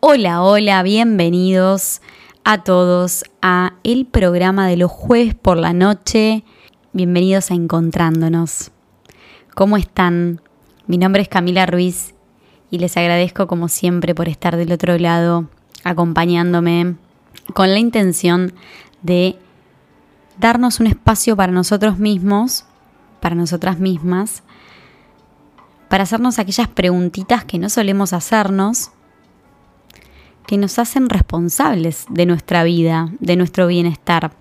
Hola, hola, bienvenidos a todos a el programa de los jueves por la noche. Bienvenidos a Encontrándonos. ¿Cómo están? Mi nombre es Camila Ruiz y les agradezco como siempre por estar del otro lado acompañándome con la intención de darnos un espacio para nosotros mismos, para nosotras mismas, para hacernos aquellas preguntitas que no solemos hacernos que nos hacen responsables de nuestra vida, de nuestro bienestar.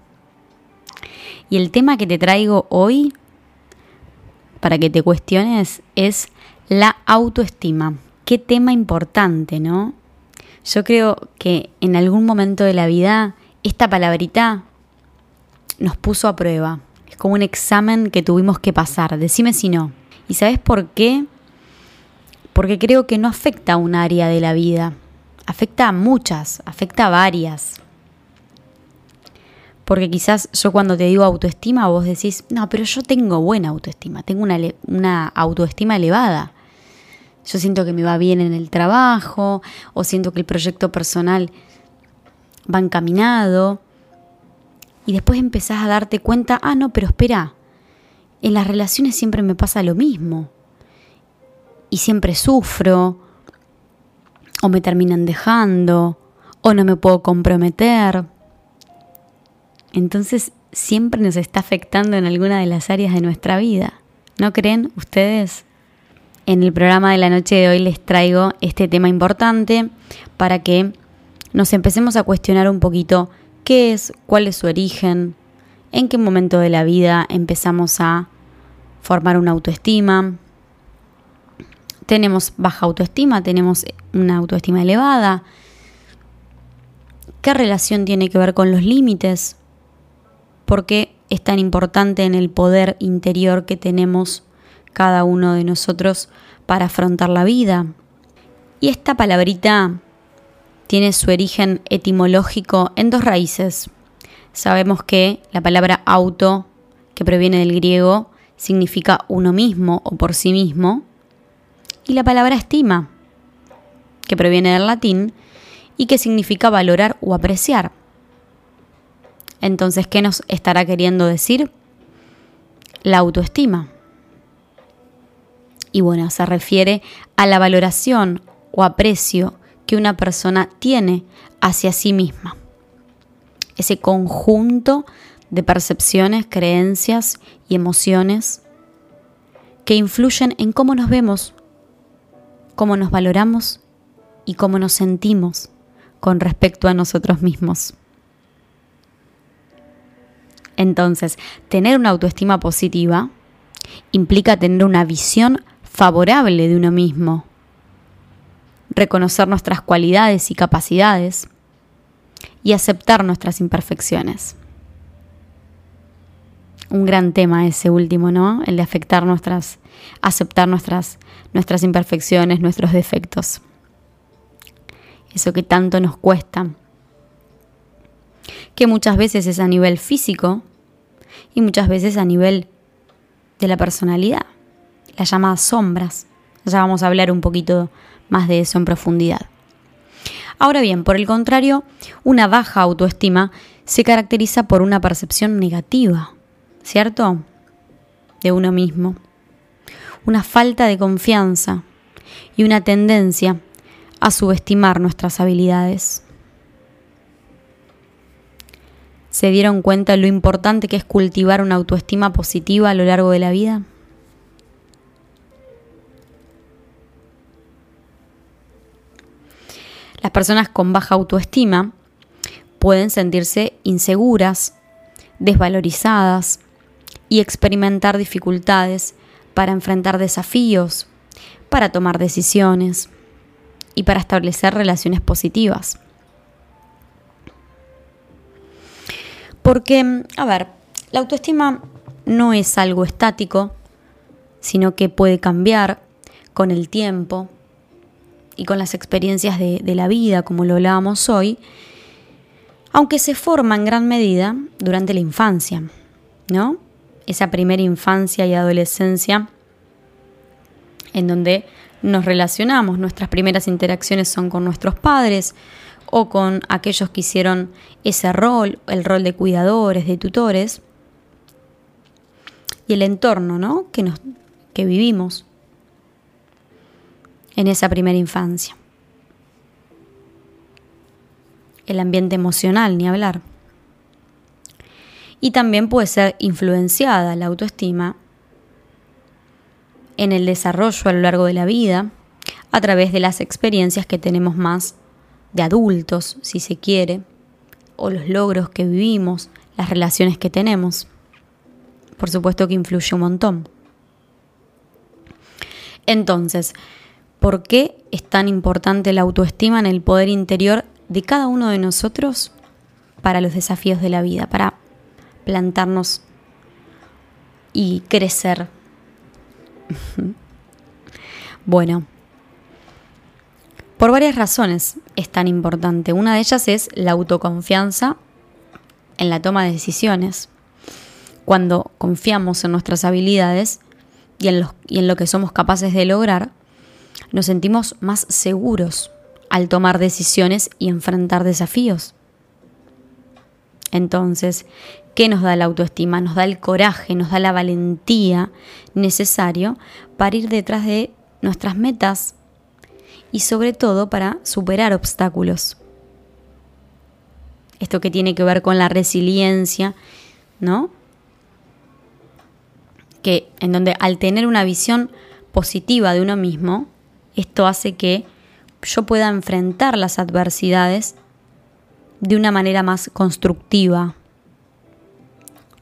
Y el tema que te traigo hoy, para que te cuestiones, es la autoestima. Qué tema importante, ¿no? Yo creo que en algún momento de la vida esta palabrita nos puso a prueba. Es como un examen que tuvimos que pasar. Decime si no. ¿Y sabes por qué? Porque creo que no afecta a un área de la vida afecta a muchas, afecta a varias. Porque quizás yo cuando te digo autoestima, vos decís, no, pero yo tengo buena autoestima, tengo una, una, autoestima elevada. Yo siento que me va bien en el trabajo, o siento que el proyecto personal va encaminado. Y después empezás a darte cuenta, ah, no, pero espera, en las relaciones siempre me pasa lo mismo. Y siempre sufro, o me terminan dejando, o no me puedo comprometer. Entonces siempre nos está afectando en alguna de las áreas de nuestra vida. ¿No creen ustedes? En el programa de la noche de hoy les traigo este tema importante para que nos empecemos a cuestionar un poquito qué es, cuál es su origen, en qué momento de la vida empezamos a formar una autoestima, tenemos baja autoestima, tenemos una autoestima elevada. ¿Qué relación tiene que ver con los límites? ¿Por qué es tan importante en el poder interior que tenemos cada uno de nosotros para afrontar la vida? Y esta palabrita tiene su origen etimológico en dos raíces. Sabemos que la palabra auto, que proviene del griego, significa uno mismo o por sí mismo, y la palabra estima, que proviene del latín y que significa valorar o apreciar. Entonces, ¿qué nos estará queriendo decir? La autoestima. Y bueno, se refiere a la valoración o aprecio que una persona tiene hacia sí misma. Ese conjunto de percepciones, creencias y emociones que influyen en cómo nos vemos cómo nos valoramos y cómo nos sentimos con respecto a nosotros mismos. Entonces, tener una autoestima positiva implica tener una visión favorable de uno mismo, reconocer nuestras cualidades y capacidades y aceptar nuestras imperfecciones un gran tema ese último, ¿no? El de afectar nuestras, aceptar nuestras, nuestras imperfecciones, nuestros defectos. Eso que tanto nos cuesta. Que muchas veces es a nivel físico y muchas veces a nivel de la personalidad. Las llamadas sombras. Ya vamos a hablar un poquito más de eso en profundidad. Ahora bien, por el contrario, una baja autoestima se caracteriza por una percepción negativa ¿cierto? De uno mismo. Una falta de confianza y una tendencia a subestimar nuestras habilidades. ¿Se dieron cuenta lo importante que es cultivar una autoestima positiva a lo largo de la vida? Las personas con baja autoestima pueden sentirse inseguras, desvalorizadas, y experimentar dificultades para enfrentar desafíos, para tomar decisiones y para establecer relaciones positivas. Porque, a ver, la autoestima no es algo estático, sino que puede cambiar con el tiempo y con las experiencias de, la vida, como lo hablábamos hoy, aunque se forma en gran medida durante la infancia, ¿no? esa primera infancia y adolescencia en donde nos relacionamos. Nuestras primeras interacciones son con nuestros padres o con aquellos que hicieron ese rol, el rol de cuidadores, de tutores, y el entorno ¿no? que, nos, que vivimos en esa primera infancia. El ambiente emocional, ni hablar. Y también puede ser influenciada la autoestima en el desarrollo a lo largo de la vida a través de las experiencias que tenemos más de adultos, si se quiere, o los logros que vivimos, las relaciones que tenemos. Por supuesto que influye un montón. Entonces, ¿por qué es tan importante la autoestima en el poder interior de cada uno de nosotros para los desafíos de la vida, para plantarnos y crecer? Bueno, por varias razones es tan importante. Una de ellas es la autoconfianza en la toma de decisiones. Cuando confiamos en nuestras habilidades y en, y en lo que somos capaces de lograr, nos sentimos más seguros al tomar decisiones y enfrentar desafíos. Entonces, ¿qué nos da la autoestima? Nos da el coraje, nos da la valentía necesario para ir detrás de nuestras metas y sobre todo para superar obstáculos. Esto que tiene que ver con la resiliencia, ¿no? Que en donde al tener una visión positiva de uno mismo, esto hace que yo pueda enfrentar las adversidades de una manera más constructiva,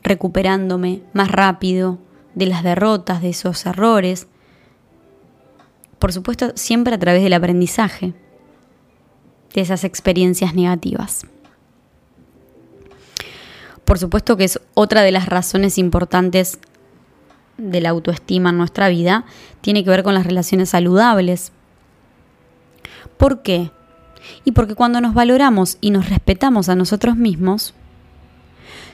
recuperándome más rápido de las derrotas, de esos errores. Por supuesto, siempre a través del aprendizaje de esas experiencias negativas. Por supuesto que es otra de las razones importantes de la autoestima en nuestra vida, tiene que ver con las relaciones saludables. ¿Por qué? Y porque cuando nos valoramos y nos respetamos a nosotros mismos,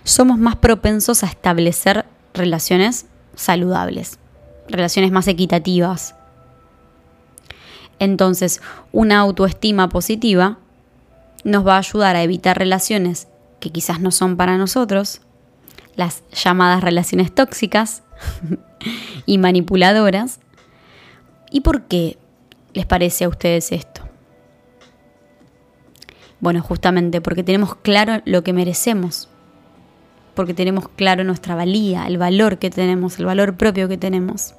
somos más propensos a establecer relaciones saludables, relaciones más equitativas. Entonces, una autoestima positiva nos va a ayudar a evitar relaciones que quizás no son para nosotros, las llamadas relaciones tóxicas y manipuladoras. ¿Y por qué les parece a ustedes esto? Bueno, justamente porque tenemos claro lo que merecemos, porque tenemos claro nuestra valía, el valor que tenemos, el valor propio que tenemos.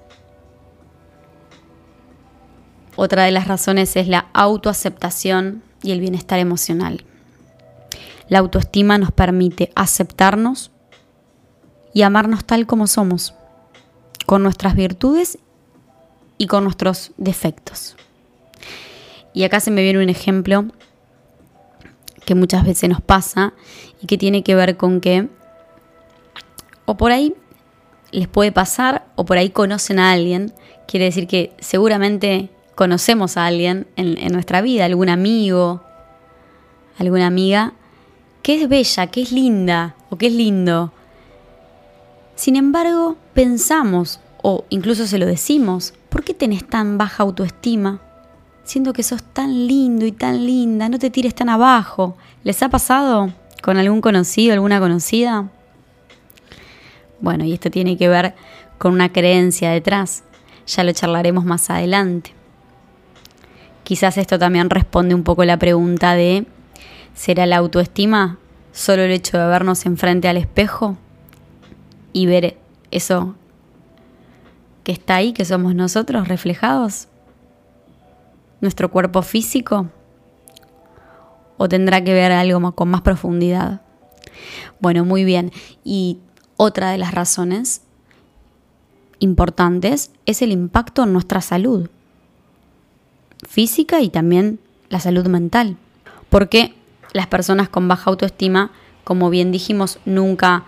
Otra de las razones es la autoaceptación y el bienestar emocional. La autoestima nos permite aceptarnos y amarnos tal como somos, con nuestras virtudes y con nuestros defectos. Y acá se me viene un ejemplo que muchas veces nos pasa y que tiene que ver con que o por ahí les puede pasar o por ahí conocen a alguien. Quiere decir que seguramente conocemos a alguien en, nuestra vida, algún amigo, alguna amiga, que es bella, que es linda o que es lindo. Sin embargo, pensamos o incluso se lo decimos, ¿por qué tenés tan baja autoestima? siento que sos tan lindo y tan linda, no te tires tan abajo. ¿Les ha pasado con algún conocido, alguna conocida? Bueno, y esto tiene que ver con una creencia detrás. Ya lo charlaremos más adelante. Quizás esto también responde un poco la pregunta de, ¿será la autoestima solo el hecho de vernos enfrente al espejo y ver eso que está ahí, que somos nosotros reflejados? nuestro cuerpo físico? ¿O tendrá que ver algo con más profundidad? Bueno, muy bien. Y otra de las razones importantes es el impacto en nuestra salud física y también la salud mental. Porque las personas con baja autoestima, como bien dijimos, nunca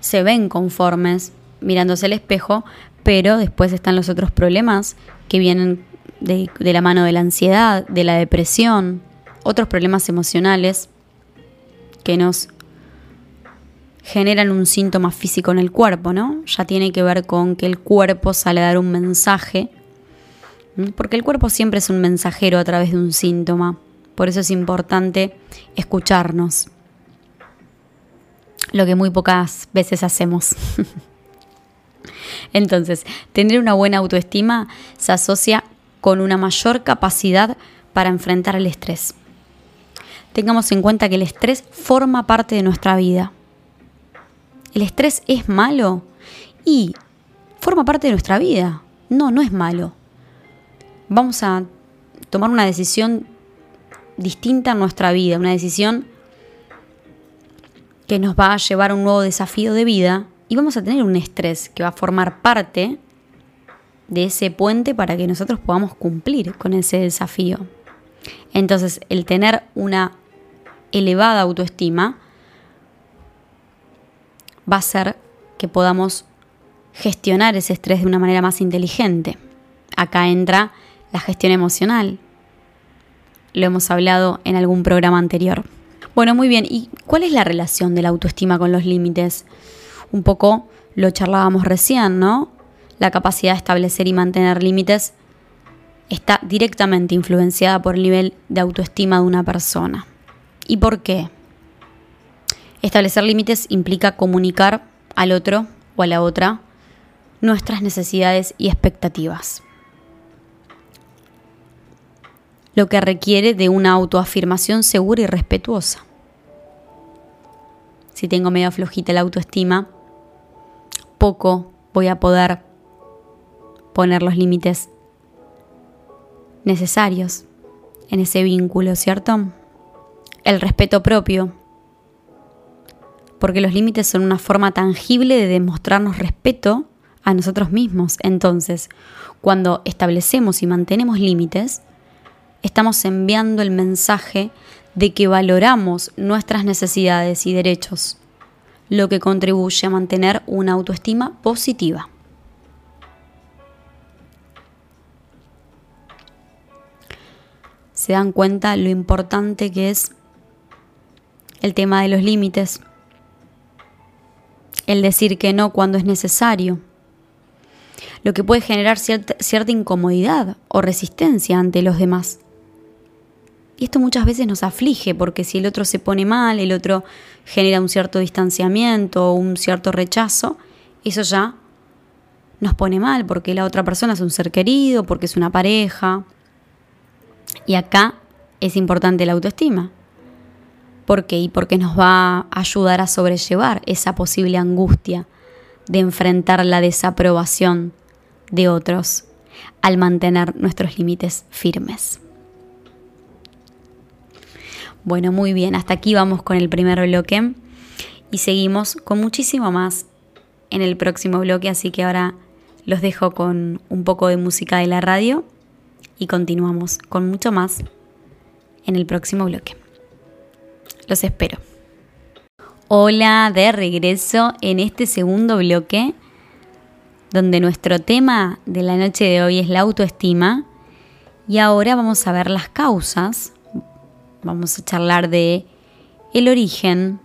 se ven conformes mirándose al espejo, pero después están los otros problemas que vienen de, la mano de la ansiedad, de la depresión, otros problemas emocionales que nos generan un síntoma físico en el cuerpo, ¿no? Ya tiene que ver con que el cuerpo sale a dar un mensaje Porque el cuerpo siempre es un mensajero a través de un síntoma. Por eso es importante escucharnos. Lo que muy pocas veces hacemos. Entonces, tener una buena autoestima se asocia con una mayor capacidad para enfrentar el estrés. Tengamos en cuenta que el estrés forma parte de nuestra vida. ¿El estrés es malo? Y forma parte de nuestra vida. No, no es malo. Vamos a tomar una decisión distinta en nuestra vida, una decisión que nos va a llevar a un nuevo desafío de vida y vamos a tener un estrés que va a formar parte de ese puente para que nosotros podamos cumplir con ese desafío. Entonces, el tener una elevada autoestima va a hacer que podamos gestionar ese estrés de una manera más inteligente. Acá entra la gestión emocional. Lo hemos hablado en algún programa anterior. Bueno, muy bien. ¿Y cuál es la relación de la autoestima con los límites? Un poco lo charlábamos recién, ¿no? La capacidad de establecer y mantener límites está directamente influenciada por el nivel de autoestima de una persona. ¿Y por qué? Establecer límites implica comunicar al otro o a la otra nuestras necesidades y expectativas. Lo que requiere de una autoafirmación segura y respetuosa. Si tengo medio flojita la autoestima, poco voy a poder poner los límites necesarios en ese vínculo, ¿cierto? El respeto propio, porque los límites son una forma tangible de demostrarnos respeto a nosotros mismos. Entonces, cuando establecemos y mantenemos límites, estamos enviando el mensaje de que valoramos nuestras necesidades y derechos, lo que contribuye a mantener una autoestima positiva. Se dan cuenta lo importante que es el tema de los límites, el decir que no cuando es necesario, lo que puede generar cierta, cierta incomodidad o resistencia ante los demás. Y esto muchas veces nos aflige porque si el otro se pone mal, el otro genera un cierto distanciamiento o un cierto rechazo, eso ya nos pone mal porque la otra persona es un ser querido, porque es una pareja. Y acá es importante la autoestima. ¿Por qué? Y porque nos va a ayudar a sobrellevar esa posible angustia de enfrentar la desaprobación de otros al mantener nuestros límites firmes. Bueno, muy bien, hasta aquí vamos con el primer bloque y seguimos con muchísimo más en el próximo bloque, así que ahora los dejo con un poco de música de la radio y continuamos con mucho más en el próximo bloque. Los espero. Hola, de regreso en este segundo bloque donde nuestro tema de la noche de hoy es la autoestima y ahora vamos a ver las causas. Vamos a charlar de el origen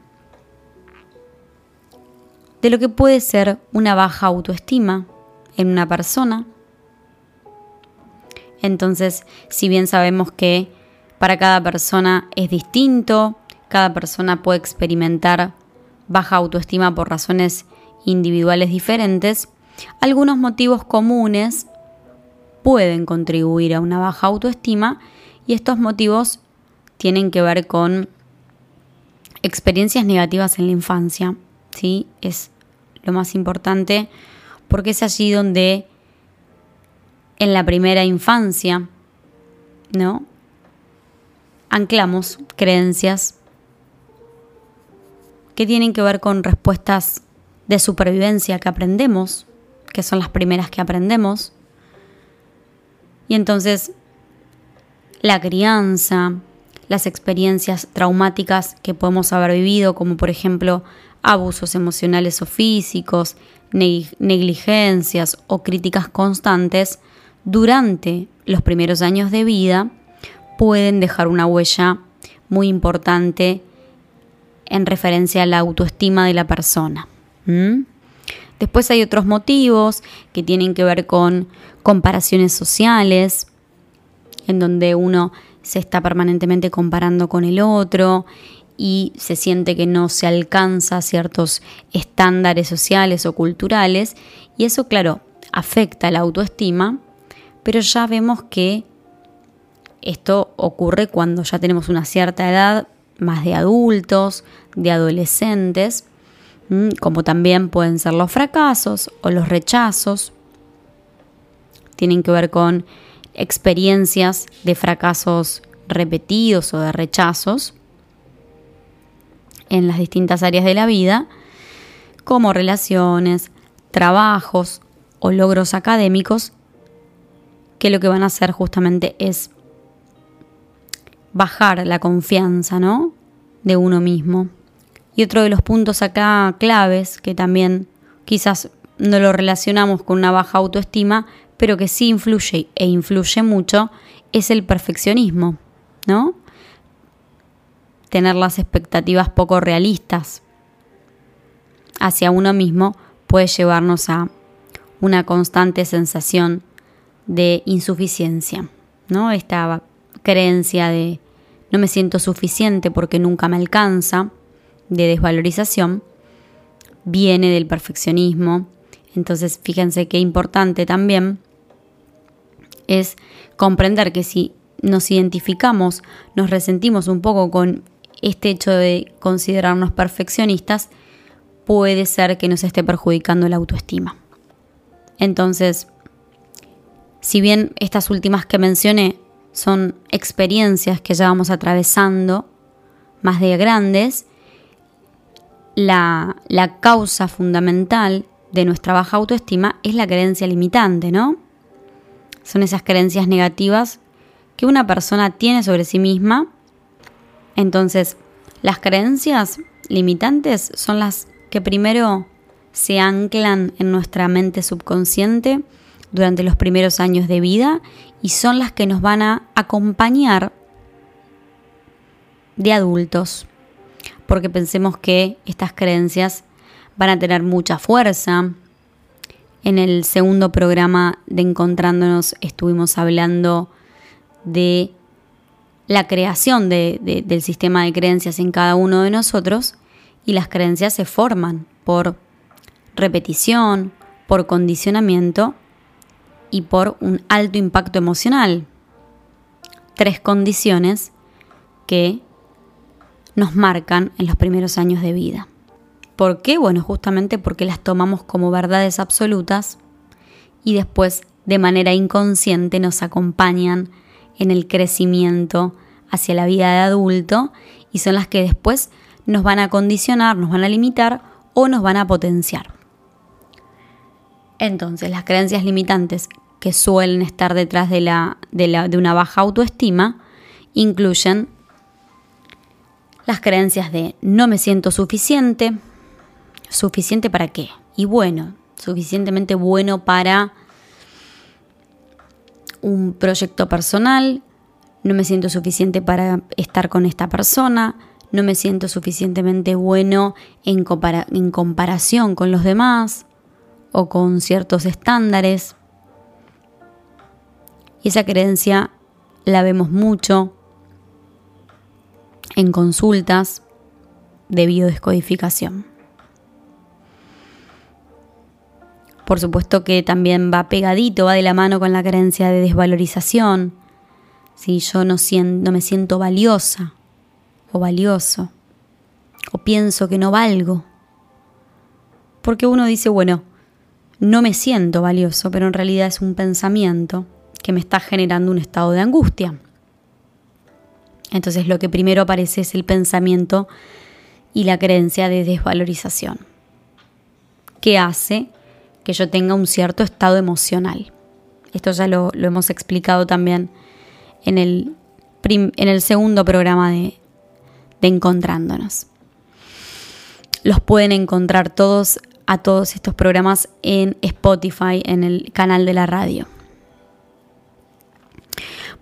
de lo que puede ser una baja autoestima en una persona. Entonces, si bien sabemos que para cada persona es distinto, cada persona puede experimentar baja autoestima por razones individuales diferentes, algunos motivos comunes pueden contribuir a una baja autoestima y estos motivos tienen que ver con experiencias negativas en la infancia, ¿sí? Es lo más importante porque es allí donde en la primera infancia, ¿no? Anclamos creencias que tienen que ver con respuestas de supervivencia que aprendemos que son las primeras que aprendemos. Y entonces la crianza, las experiencias traumáticas que podemos haber vivido, como por ejemplo abusos emocionales o físicos, negligencias o críticas constantes, durante los primeros años de vida pueden dejar una huella muy importante en referencia a la autoestima de la persona. Después hay otros motivos que tienen que ver con comparaciones sociales, en donde uno se está permanentemente comparando con el otro y se siente que no se alcanza ciertos estándares sociales o culturales y eso claro afecta la autoestima, pero ya vemos que esto ocurre cuando ya tenemos una cierta edad, más de adultos, de adolescentes, como también pueden ser los fracasos o los rechazos. Tienen que ver con experiencias de fracasos repetidos o de rechazos en las distintas áreas de la vida, como relaciones, trabajos o logros académicos, que lo que van a hacer justamente es bajar la confianza, ¿no? de uno mismo. Y otro de los puntos acá claves, que también quizás no lo relacionamos con una baja autoestima, pero que sí influye e influye mucho, es el perfeccionismo, ¿no? Tener las expectativas poco realistas hacia uno mismo puede llevarnos a una constante sensación de insuficiencia, ¿no? Esta creencia de no me siento suficiente porque nunca me alcanza, de desvalorización, viene del perfeccionismo. Entonces, fíjense qué importante también es comprender que si nos identificamos, nos resentimos un poco con este hecho de considerarnos perfeccionistas, puede ser que nos esté perjudicando la autoestima. Entonces, si bien estas últimas que mencioné son experiencias que ya vamos atravesando, más de grandes, la, la causa fundamental de nuestra baja autoestima es la creencia limitante, ¿no? Son esas creencias negativas que una persona tiene sobre sí misma. Entonces, las creencias limitantes son las que primero se anclan en nuestra mente subconsciente durante los primeros años de vida y son las que nos van a acompañar de adultos, porque pensemos que estas creencias van a tener mucha fuerza. En el segundo programa de Encontrándonos estuvimos hablando de la creación del sistema de creencias en cada uno de nosotros y las creencias se forman por repetición, por condicionamiento y por un alto impacto emocional. Tres condiciones que nos marcan en los primeros años de vida. ¿Por qué? Bueno, justamente porque las tomamos como verdades absolutas y después de manera inconsciente nos acompañan en el crecimiento hacia la vida de adulto y son las que después nos van a condicionar, nos van a limitar o nos van a potenciar. Entonces, las creencias limitantes que suelen estar detrás de, la, de, una baja autoestima incluyen las creencias de no me siento suficiente, suficiente para qué, y bueno, suficientemente bueno para un proyecto personal, no me siento suficiente para estar con esta persona, no me siento suficientemente bueno en, en comparación con los demás o con ciertos estándares. Y esa creencia la vemos mucho en consultas de biodescodificación. Por supuesto que también va pegadito, va de la mano con la creencia de desvalorización. Si yo no, siento, no me siento valiosa o valioso, o pienso que no valgo. Porque uno dice, bueno, no me siento valioso, pero en realidad es un pensamiento que me está generando un estado de angustia. Entonces lo que primero aparece es el pensamiento y la creencia de desvalorización, que hace que yo tenga un cierto estado emocional. Esto ya lo, hemos explicado también en el, en el segundo programa de, de Encontrándonos. Los pueden encontrar todos a todos estos programas en Spotify, en el canal de la radio.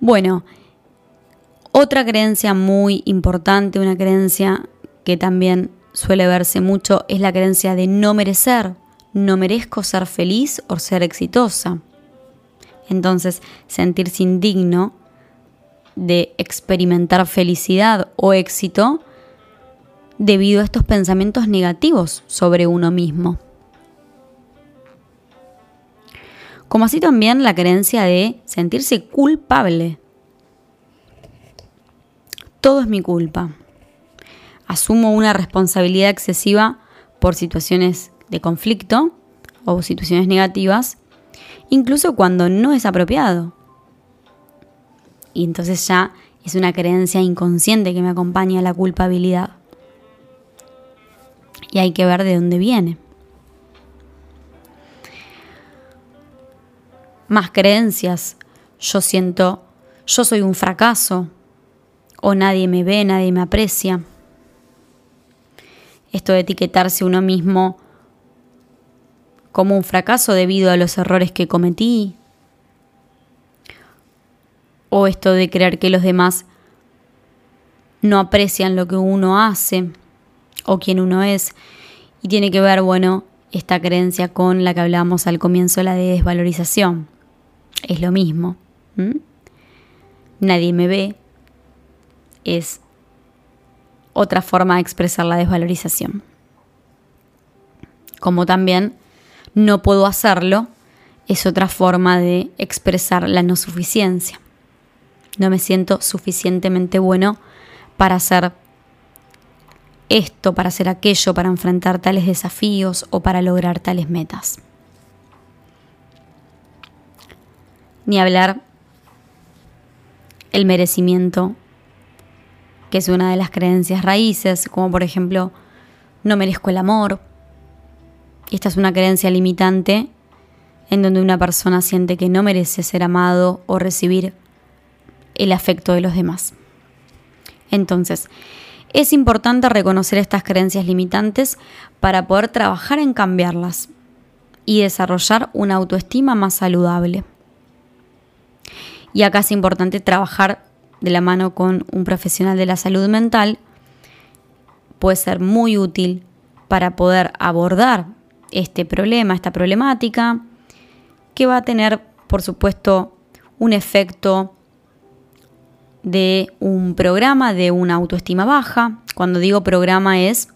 Bueno, otra creencia muy importante, una creencia que también suele verse mucho, es la creencia de no merecer, no merezco ser feliz o ser exitosa. Entonces, sentirse indigno de experimentar felicidad o éxito debido a estos pensamientos negativos sobre uno mismo. Como así también la creencia de sentirse culpable. Todo es mi culpa. Asumo una responsabilidad excesiva por situaciones de conflicto o situaciones negativas, incluso cuando no es apropiado. Y entonces ya es una creencia inconsciente que me acompaña la culpabilidad. Y hay que ver de dónde viene. Más creencias. Yo siento, yo soy un fracaso. O nadie me ve, nadie me aprecia. Esto de etiquetarse uno mismo como un fracaso debido a los errores que cometí. O esto de creer que los demás no aprecian lo que uno hace o quien uno es. Y tiene que ver, bueno, esta creencia con la que hablábamos al comienzo, la de desvalorización. Es lo mismo. Nadie me ve. Es otra forma de expresar la desvalorización. Como también no puedo hacerlo, es otra forma de expresar la no suficiencia. No me siento suficientemente bueno para hacer esto, para hacer aquello, para enfrentar tales desafíos o para lograr tales metas. Ni hablar el merecimiento, que es una de las creencias raíces, como por ejemplo, no merezco el amor. Esta es una creencia limitante en donde una persona siente que no merece ser amado o recibir el afecto de los demás. Entonces, es importante reconocer estas creencias limitantes para poder trabajar en cambiarlas y desarrollar una autoestima más saludable. Y acá es importante trabajar de la mano con un profesional de la salud mental. Puede ser muy útil para poder abordar este problema, esta problemática, que va a tener, por supuesto, un efecto de un programa de una autoestima baja. Cuando digo programa es,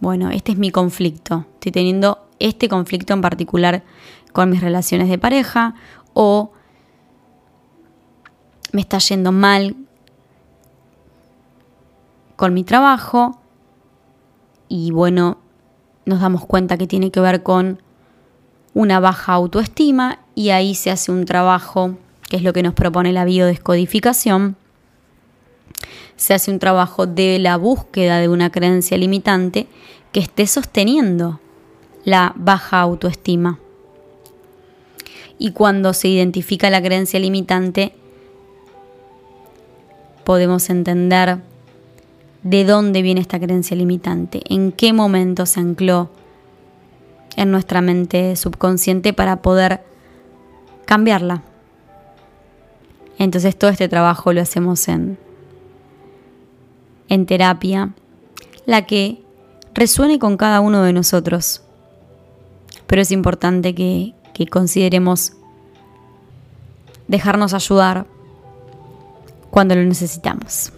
bueno, este es mi conflicto. Estoy teniendo este conflicto en particular con mis relaciones de pareja o me está yendo mal con mi trabajo y bueno, nos damos cuenta que tiene que ver con una baja autoestima y ahí se hace un trabajo que es lo que nos propone la biodescodificación se hace un trabajo de la búsqueda de una creencia limitante que esté sosteniendo la baja autoestima. Y cuando se identifica la creencia limitante, podemos entender de dónde viene esta creencia limitante, en qué momento se ancló en nuestra mente subconsciente para poder cambiarla. Entonces todo este trabajo lo hacemos en en terapia, la que resuene con cada uno de nosotros. Pero es importante que, que consideremos dejarnos ayudar cuando lo necesitamos.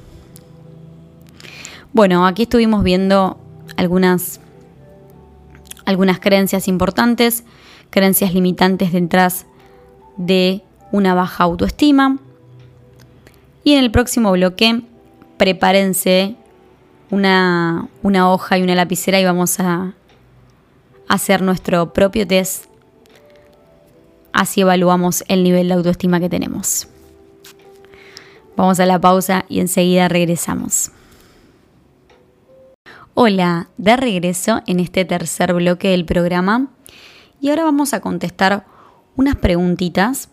Bueno, aquí estuvimos viendo algunas, algunas creencias importantes, creencias limitantes detrás de una baja autoestima. Y en el próximo bloque prepárense una, hoja y una lapicera y vamos a hacer nuestro propio test. Así evaluamos el nivel de autoestima que tenemos. Vamos a la pausa y enseguida regresamos. Hola, de regreso en este tercer bloque del programa y ahora vamos a contestar unas preguntitas.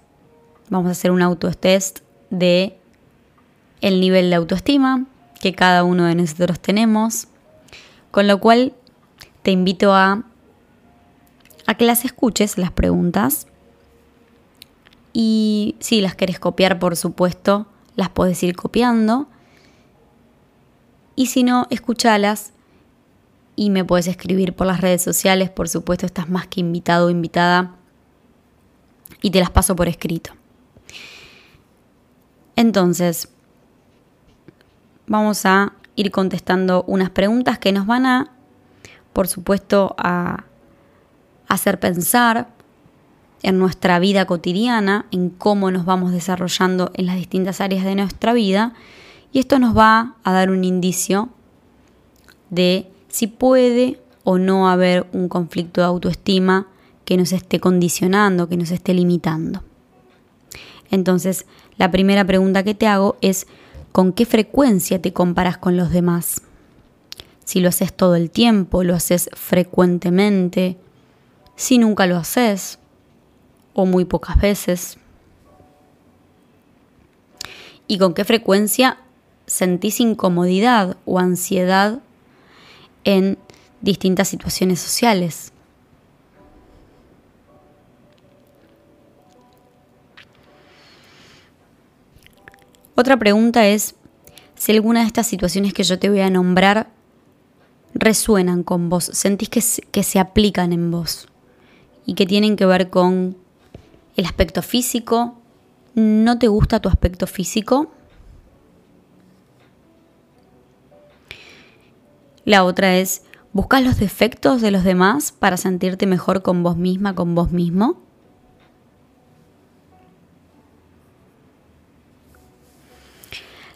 Vamos a hacer un autotest de el nivel de autoestima que cada uno de nosotros tenemos, con lo cual te invito a, a que las escuches, las preguntas, y si las querés copiar, por supuesto, las puedes ir copiando, y si no, escúchalas y me puedes escribir por las redes sociales, por supuesto estás más que invitado o invitada y te las paso por escrito. Entonces, vamos a ir contestando unas preguntas que nos van a, por supuesto, a hacer pensar en nuestra vida cotidiana, en cómo nos vamos desarrollando en las distintas áreas de nuestra vida, y esto nos va a dar un indicio de si puede o no haber un conflicto de autoestima que nos esté condicionando, que nos esté limitando. Entonces, la primera pregunta que te hago es, ¿con qué frecuencia te comparas con los demás? Si lo haces todo el tiempo, lo haces frecuentemente, si nunca lo haces o muy pocas veces. ¿Y con qué frecuencia sentís incomodidad o ansiedad en distintas situaciones sociales. Otra pregunta es si alguna de estas situaciones que yo te voy a nombrar resuenan con vos, sentís que que se aplican en vos y que tienen que ver con el aspecto físico, no te gusta tu aspecto físico, La otra es, ¿buscas los defectos de los demás para sentirte mejor con vos misma, con vos mismo?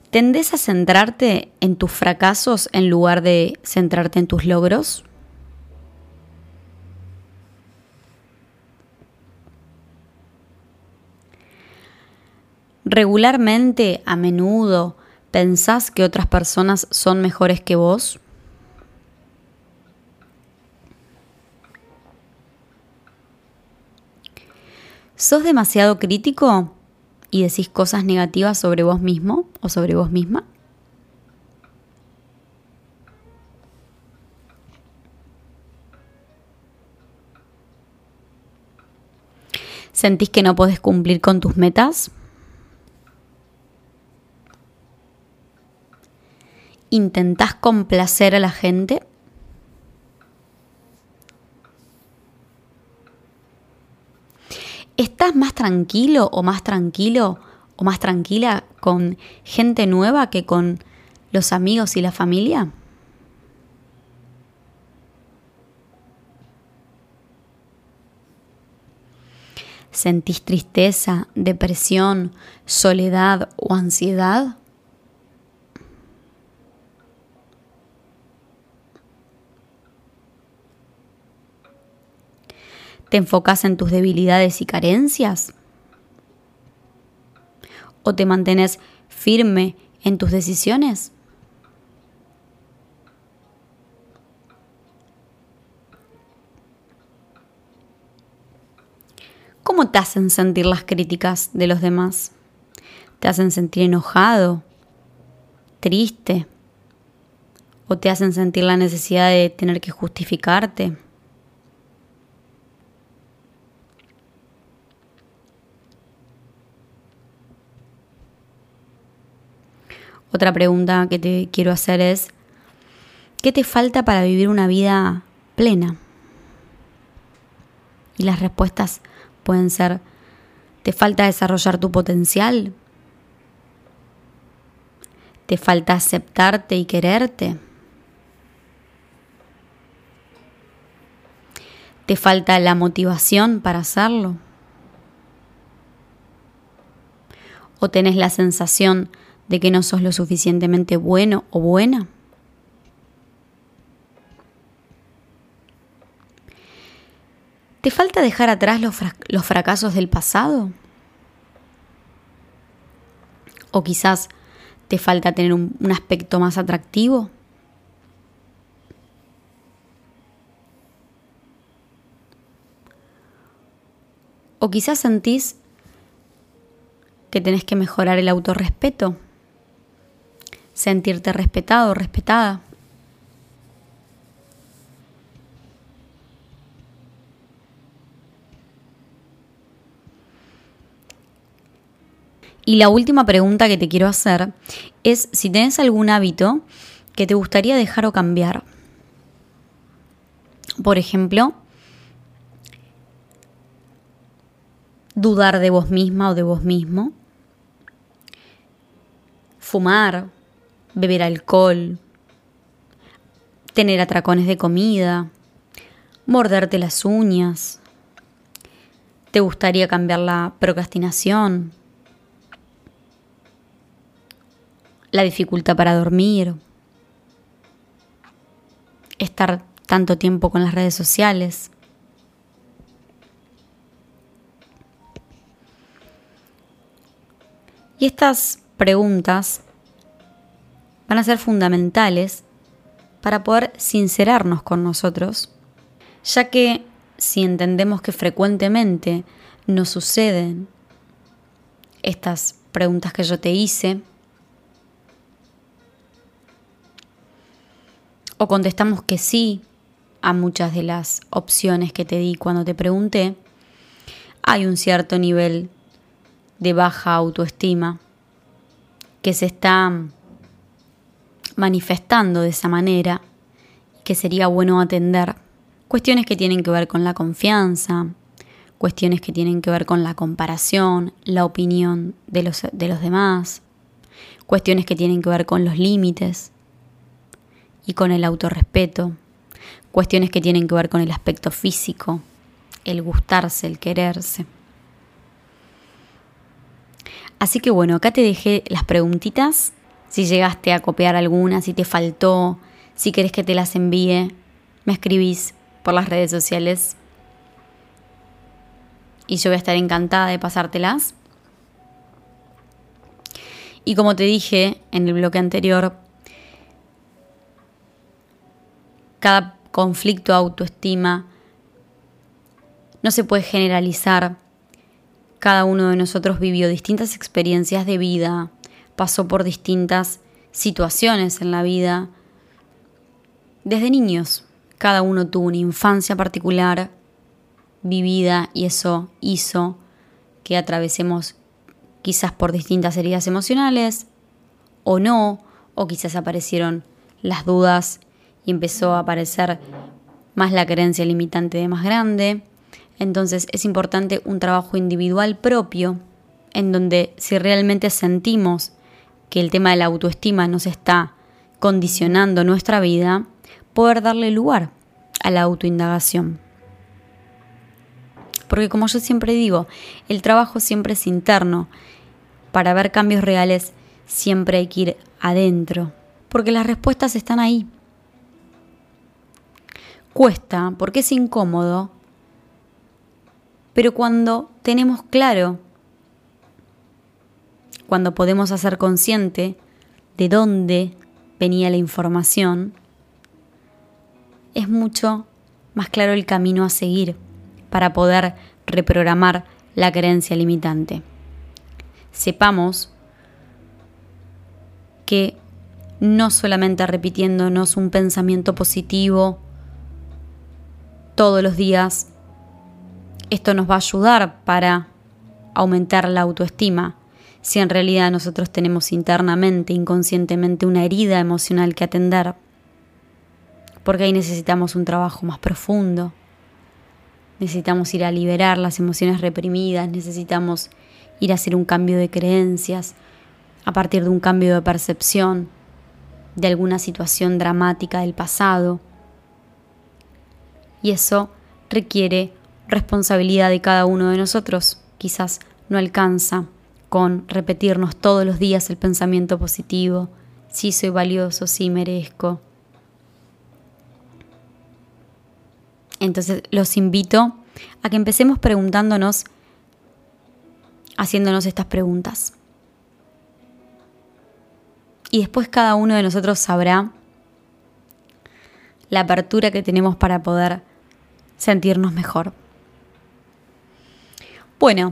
¿Tendés a centrarte en tus fracasos en lugar de centrarte en tus logros? ¿Regularmente, a menudo, pensás que otras personas son mejores que vos? ¿Sos demasiado crítico y decís cosas negativas sobre vos mismo o sobre vos misma? ¿Sentís que no podés cumplir con tus metas? ¿Intentás complacer a la gente? ¿Estás más tranquilo o más tranquilo o más tranquila con gente nueva que con los amigos y la familia? ¿Sentís tristeza, depresión, soledad o ansiedad? ¿Te enfocas en tus debilidades y carencias? ¿O te mantienes firme en tus decisiones? ¿Cómo te hacen sentir las críticas de los demás? ¿Te hacen sentir enojado, triste? ¿O te hacen sentir la necesidad de tener que justificarte? Otra pregunta que te quiero hacer es, ¿qué te falta para vivir una vida plena? Y las respuestas pueden ser, ¿te falta desarrollar tu potencial? ¿Te falta aceptarte y quererte? ¿Te falta la motivación para hacerlo? ¿O tenés la sensación de que no sos lo suficientemente bueno o buena? ¿Te falta dejar atrás los, los fracasos del pasado? ¿O quizás te falta tener un, un aspecto más atractivo? ¿O quizás sentís que tenés que mejorar el autorrespeto? Sentirte respetado, respetada. Y la última pregunta que te quiero hacer es si tienes algún hábito que te gustaría dejar o cambiar. Por ejemplo, dudar de vos misma o de vos mismo, fumar, beber alcohol, tener atracones de comida, morderte las uñas. ¿Te gustaría cambiar la procrastinación? La dificultad para dormir. Estar tanto tiempo con las redes sociales. Y estas preguntas van a ser fundamentales para poder sincerarnos con nosotros, ya que si entendemos que frecuentemente nos suceden estas preguntas que yo te hice, o contestamos que sí a muchas de las opciones que te di cuando te pregunté, hay un cierto nivel de baja autoestima que se está manifestando de esa manera, que sería bueno atender. Cuestiones que tienen que ver con la confianza, cuestiones que tienen que ver con la comparación, la opinión de los, de los demás, cuestiones que tienen que ver con los límites y con el autorrespeto, cuestiones que tienen que ver con el aspecto físico, el gustarse, el quererse. Así que bueno, acá te dejé las preguntitas. Si llegaste a copiar alguna, si te faltó, si querés que te las envíe, me escribís por las redes sociales. Y yo voy a estar encantada de pasártelas. Y como te dije en el bloque anterior, cada conflicto autoestima no se puede generalizar cada uno de nosotros vivió distintas experiencias de vida, pasó por distintas situaciones en la vida. Desde niños, cada uno tuvo una infancia particular vivida y eso hizo que atravesemos quizás por distintas heridas emocionales o no, o quizás aparecieron las dudas y empezó a aparecer más la creencia limitante de más grande. Entonces es importante un trabajo individual propio en donde si realmente sentimos que el tema de la autoestima nos está condicionando nuestra vida, poder darle lugar a la autoindagación. Porque como yo siempre digo, el trabajo siempre es interno. Para ver cambios reales siempre hay que ir adentro. Porque las respuestas están ahí. Cuesta, porque es incómodo, pero cuando tenemos claro, cuando podemos hacer consciente de dónde venía la información, es mucho más claro el camino a seguir para poder reprogramar la creencia limitante. Sepamos que no solamente repitiéndonos un pensamiento positivo todos los días esto nos va a ayudar para aumentar la autoestima. Si en realidad nosotros tenemos internamente, inconscientemente, una herida emocional que atender, porque ahí necesitamos un trabajo más profundo. Necesitamos ir a liberar las emociones reprimidas, necesitamos ir a hacer un cambio de creencias a partir de un cambio de percepción de alguna situación dramática del pasado. Y eso requiere responsabilidad de cada uno de nosotros. Quizás no alcanza con repetirnos todos los días el pensamiento positivo, sí soy valioso, sí merezco. Entonces los invito a que empecemos preguntándonos, haciéndonos estas preguntas. Y después cada uno de nosotros sabrá la apertura que tenemos para poder sentirnos mejor. Bueno,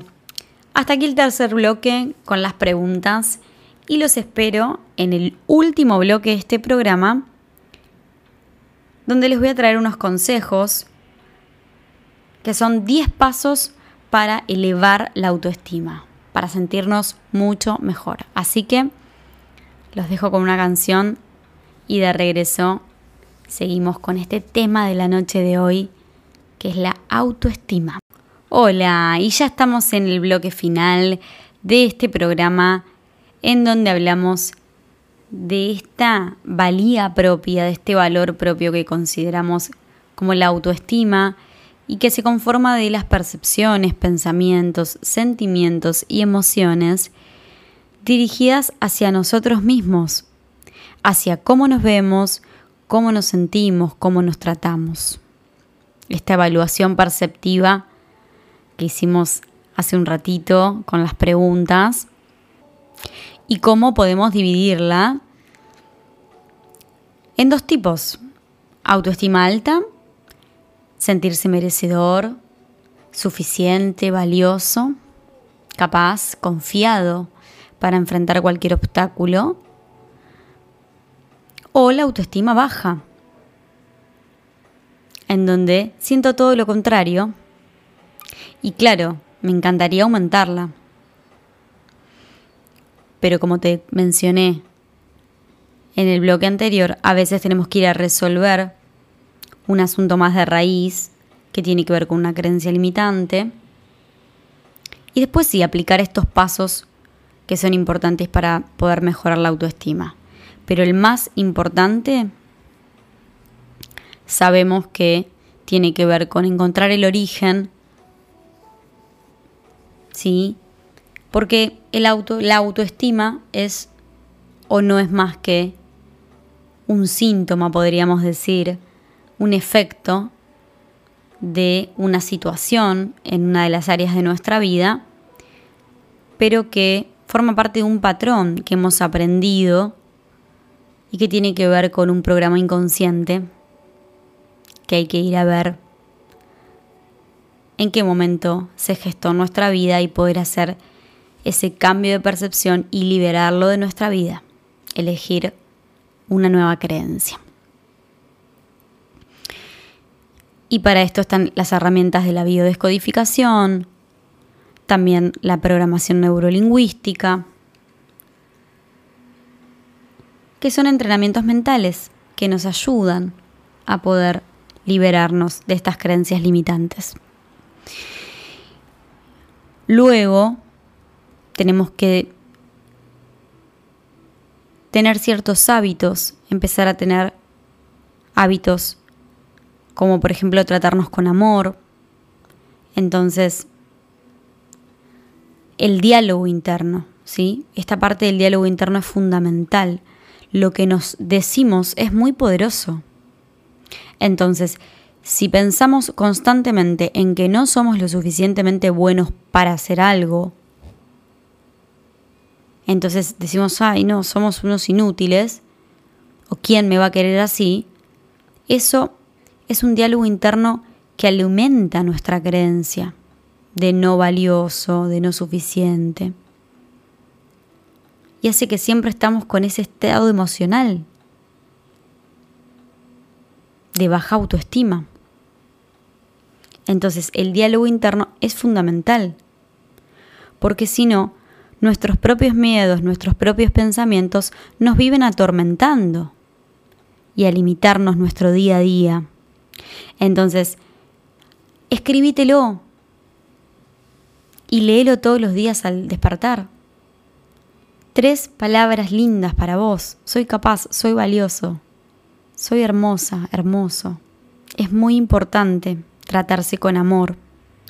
hasta aquí el tercer bloque con las preguntas y los espero en el último bloque de este programa donde les voy a traer unos consejos que son 10 pasos para elevar la autoestima, para sentirnos mucho mejor. Así que los dejo con una canción y de regreso Seguimos con este tema de la noche de hoy, que es la autoestima. Hola, y ya estamos en el bloque final de este programa en donde hablamos de esta valía propia, de este valor propio que consideramos como la autoestima y que se conforma de las percepciones, pensamientos, sentimientos y emociones dirigidas hacia nosotros mismos, hacia cómo nos vemos, cómo nos sentimos, cómo nos tratamos. Esta evaluación perceptiva que hicimos hace un ratito con las preguntas y cómo podemos dividirla en dos tipos. Autoestima alta, sentirse merecedor, suficiente, valioso, capaz, confiado para enfrentar cualquier obstáculo. O la autoestima baja, en donde siento todo lo contrario. Y claro, me encantaría aumentarla. Pero como te mencioné en el bloque anterior, a veces tenemos que ir a resolver un asunto más de raíz que tiene que ver con una creencia limitante. Y después sí, aplicar estos pasos que son importantes para poder mejorar la autoestima. Pero el más importante sabemos que tiene que ver con encontrar el origen, ¿sí? Porque el auto, la autoestima es o no es más que un síntoma, podríamos decir, un efecto de una situación en una de las áreas de nuestra vida, pero que forma parte de un patrón que hemos aprendido y que tiene que ver con un programa inconsciente que hay que ir a ver en qué momento se gestó nuestra vida y poder hacer ese cambio de percepción y liberarlo de nuestra vida, elegir una nueva creencia. Y para esto están las herramientas de la biodescodificación, también la programación neurolingüística, que son entrenamientos mentales que nos ayudan a poder liberarnos de estas creencias limitantes. Luego tenemos que tener ciertos hábitos, empezar a tener hábitos como por ejemplo tratarnos con amor. Entonces, el diálogo interno, ¿sí? Esta parte del diálogo interno es fundamental. Lo que nos decimos es muy poderoso. Entonces, si pensamos constantemente en que no somos lo suficientemente buenos para hacer algo, entonces decimos, ay, no, somos unos inútiles, o quién me va a querer así, eso es un diálogo interno que alimenta nuestra creencia de no valioso, de no suficiente. Y hace que siempre estamos con ese estado emocional de baja autoestima. Entonces el diálogo interno es fundamental, porque si no, nuestros propios miedos, nuestros propios pensamientos nos viven atormentando y a limitarnos nuestro día a día. Entonces, escribítelo y léelo todos los días al despertar. Tres palabras lindas para vos. Soy capaz, soy valioso, soy hermosa, hermoso. Es muy importante tratarse con amor,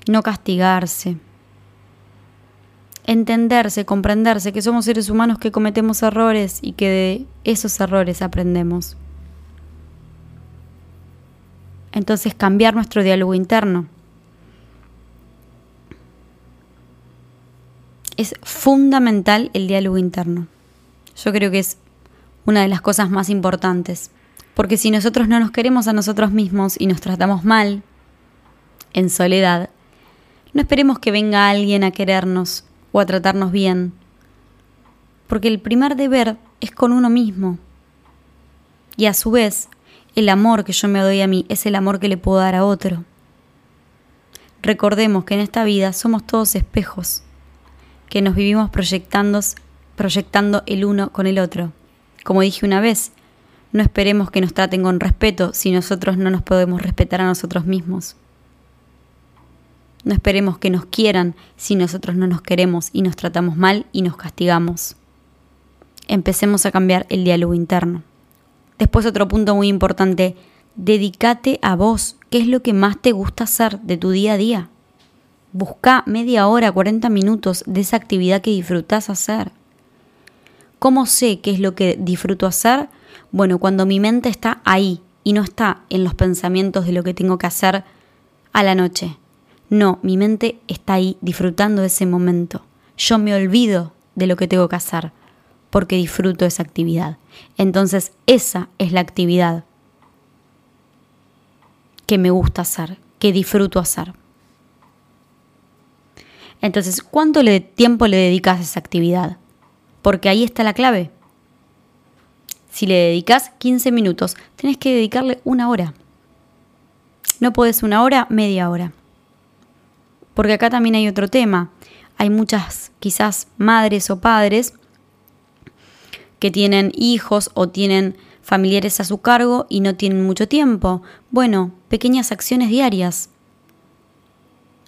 no castigarse. Entenderse, comprenderse que somos seres humanos que cometemos errores y que de esos errores aprendemos. Entonces cambiar nuestro diálogo interno. Es fundamental el diálogo interno. Yo creo que es una de las cosas más importantes. Porque si nosotros no nos queremos a nosotros mismos y nos tratamos mal, en soledad, no esperemos que venga alguien a querernos o a tratarnos bien. Porque el primer deber es con uno mismo. Y a su vez, el amor que yo me doy a mí es el amor que le puedo dar a otro. Recordemos que en esta vida somos todos espejos, que nos vivimos proyectando, proyectando el uno con el otro. Como dije una vez, No esperemos que nos traten con respeto si nosotros no nos podemos respetar a nosotros mismos. No esperemos que nos quieran si nosotros no nos queremos y nos tratamos mal y nos castigamos. Empecemos a cambiar el diálogo interno. Después otro punto muy importante, dedícate a vos. ¿Qué es lo que más te gusta hacer de tu día a día? Busca media hora, 40 minutos de esa actividad que disfrutas hacer. ¿Cómo sé qué es lo que disfruto hacer? Bueno, cuando mi mente está ahí y no está en los pensamientos de lo que tengo que hacer a la noche. No, mi mente está ahí disfrutando de ese momento. Yo me olvido de lo que tengo que hacer porque disfruto esa actividad. Entonces, esa es la actividad que me gusta hacer, que disfruto hacer. Entonces, ¿cuánto tiempo le dedicas a esa actividad? Porque ahí está la clave. Si le dedicas 15 minutos, tenés que dedicarle una hora. No podés una hora, media hora. Porque acá también hay otro tema. Hay muchas, quizás, madres o padres que tienen hijos o tienen familiares a su cargo y no tienen mucho tiempo. Bueno, pequeñas acciones diarias.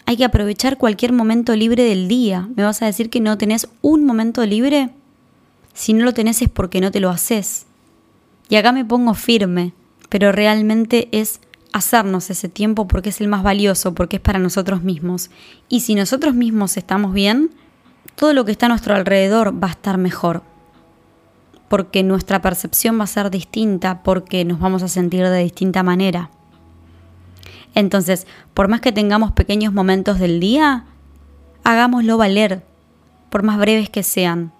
Hay que aprovechar cualquier momento libre del día. ¿Me vas a decir que no tenés un momento libre? Si no lo tenés es porque no te lo haces. Y acá me pongo firme, pero realmente es hacernos ese tiempo porque es el más valioso, porque es para nosotros mismos. Y si nosotros mismos estamos bien, todo lo que está a nuestro alrededor va a estar mejor. Porque nuestra percepción va a ser distinta, porque nos vamos a sentir de distinta manera. Entonces, por más que tengamos pequeños momentos del día, hagámoslo valer, por más breves que sean.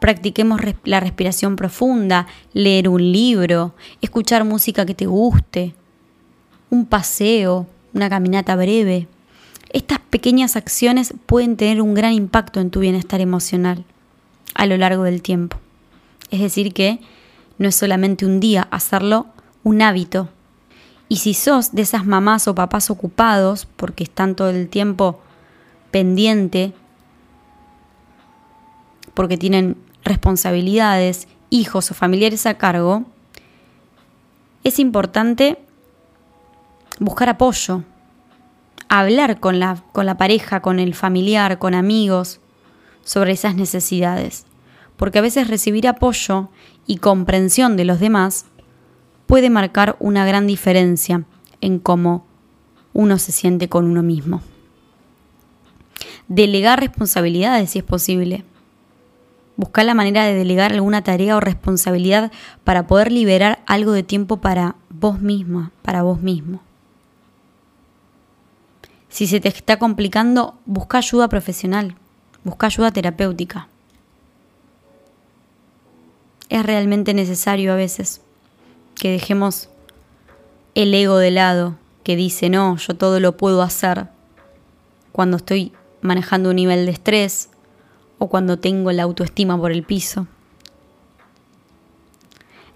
Practiquemos la respiración profunda, leer un libro, escuchar música que te guste, un paseo, una caminata breve. Estas pequeñas acciones pueden tener un gran impacto en tu bienestar emocional a lo largo del tiempo. Es decir, que no es solamente un día hacerlo un hábito, y si sos de esas mamás o papás ocupados, porque están todo el tiempo pendiente, porque tienen responsabilidades, hijos o familiares a cargo, es importante buscar apoyo, hablar con la, con la pareja, con el familiar, con amigos sobre esas necesidades. Porque a veces recibir apoyo y comprensión de los demás puede marcar una gran diferencia en cómo uno se siente con uno mismo. Delegar responsabilidades si es posible. Buscar la manera de delegar alguna tarea o responsabilidad para poder liberar algo de tiempo para vos misma, para vos mismo. Si se te está complicando, busca ayuda profesional, busca ayuda terapéutica. Es realmente necesario a veces que dejemos el ego de lado, que dice, no, yo todo lo puedo hacer cuando estoy manejando un nivel de estrés o cuando tengo la autoestima por el piso.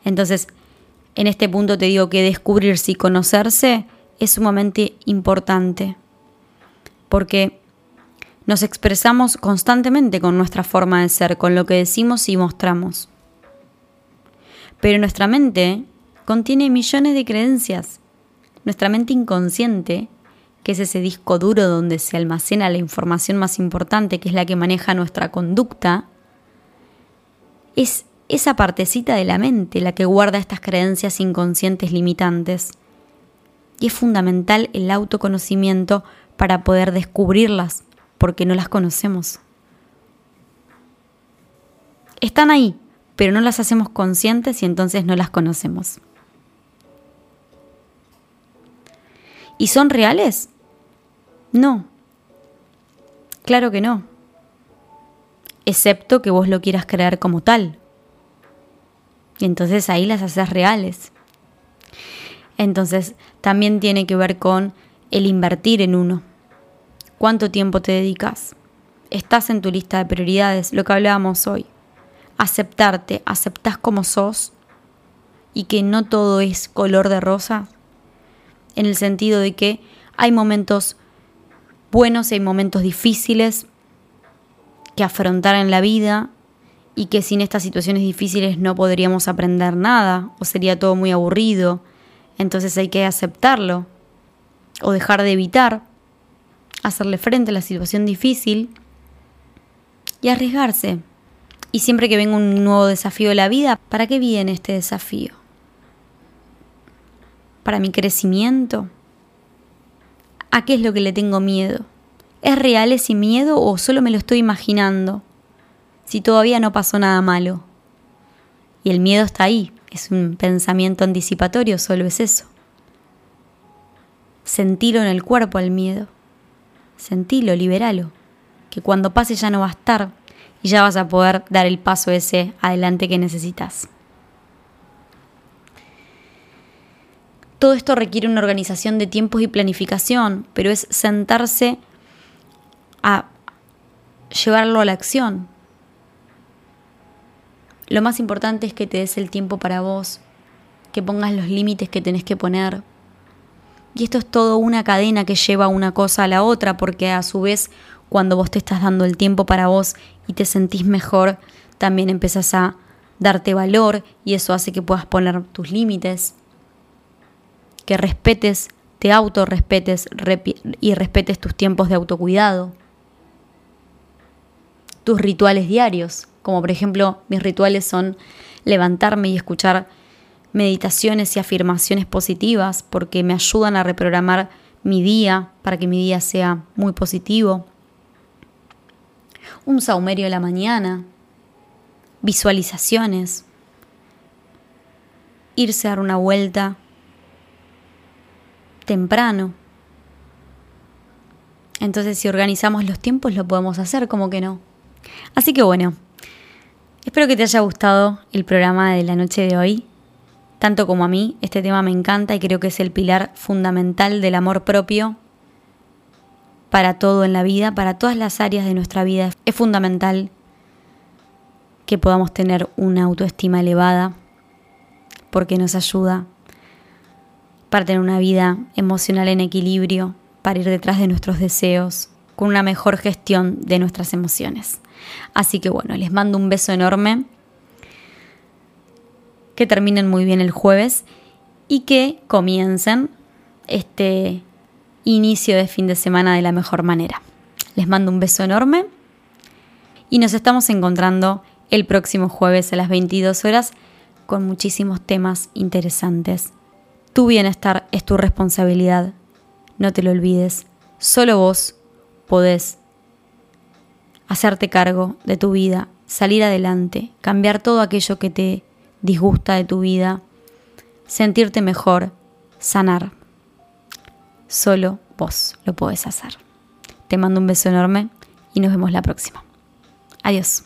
Entonces, en este punto te digo que descubrirse y conocerse es sumamente importante, porque nos expresamos constantemente con nuestra forma de ser, con lo que decimos y mostramos. Pero nuestra mente contiene millones de creencias. Nuestra mente inconsciente, que es ese disco duro donde se almacena la información más importante, que es la que maneja nuestra conducta, es esa partecita de la mente la que guarda estas creencias inconscientes limitantes. Y es fundamental el autoconocimiento para poder descubrirlas, porque no las conocemos. Están ahí, pero no las hacemos conscientes y entonces no las conocemos. ¿Y son reales? No. Claro que no. Excepto que vos lo quieras crear como tal. Y entonces ahí las haces reales. Entonces también tiene que ver con el invertir en uno. ¿Cuánto tiempo te dedicas? ¿Estás en tu lista de prioridades? Lo que hablábamos hoy. Aceptarte, aceptás como sos y que no todo es color de rosa en el sentido de que hay momentos buenos y hay momentos difíciles que afrontar en la vida y que sin estas situaciones difíciles no podríamos aprender nada o sería todo muy aburrido. Entonces hay que aceptarlo o dejar de evitar, hacerle frente a la situación difícil y arriesgarse. Y siempre que venga un nuevo desafío de la vida, ¿para qué viene este desafío? ¿Para mi crecimiento? ¿A qué es lo que le tengo miedo? ¿Es real ese miedo o solo me lo estoy imaginando? Si todavía no pasó nada malo. Y el miedo está ahí, es un pensamiento anticipatorio, solo es eso. Sentilo en el cuerpo el miedo. Sentilo, liberalo. Que cuando pase ya no va a estar y ya vas a poder dar el paso ese adelante que necesitas. Todo esto requiere una organización de tiempos y planificación, pero es sentarse a llevarlo a la acción. Lo más importante es que te des el tiempo para vos, que pongas los límites que tenés que poner. Y esto es todo una cadena que lleva una cosa a la otra, porque a su vez cuando vos te estás dando el tiempo para vos y te sentís mejor, también empezás a darte valor y eso hace que puedas poner tus límites que respetes, te autorrespetes y respetes tus tiempos de autocuidado, tus rituales diarios, como por ejemplo mis rituales son levantarme y escuchar meditaciones y afirmaciones positivas porque me ayudan a reprogramar mi día para que mi día sea muy positivo. Un saumerio de la mañana, visualizaciones, irse a dar una vuelta temprano. Entonces si organizamos los tiempos lo podemos hacer, como que no. Así que bueno, espero que te haya gustado el programa de la noche de hoy. Tanto como a mí, este tema me encanta y creo que es el pilar fundamental del amor propio para todo en la vida, para todas las áreas de nuestra vida. Es fundamental que podamos tener una autoestima elevada porque nos ayuda para tener una vida emocional en equilibrio, para ir detrás de nuestros deseos, con una mejor gestión de nuestras emociones. Así que bueno, les mando un beso enorme, que terminen muy bien el jueves y que comiencen este inicio de fin de semana de la mejor manera. Les mando un beso enorme y nos estamos encontrando el próximo jueves a las 22 horas con muchísimos temas interesantes tu bienestar es tu responsabilidad. No te lo olvides. Solo vos podés hacerte cargo de tu vida, salir adelante, cambiar todo aquello que te disgusta de tu vida, sentirte mejor, sanar. Solo vos lo podés hacer. Te mando un beso enorme y nos vemos la próxima. Adiós.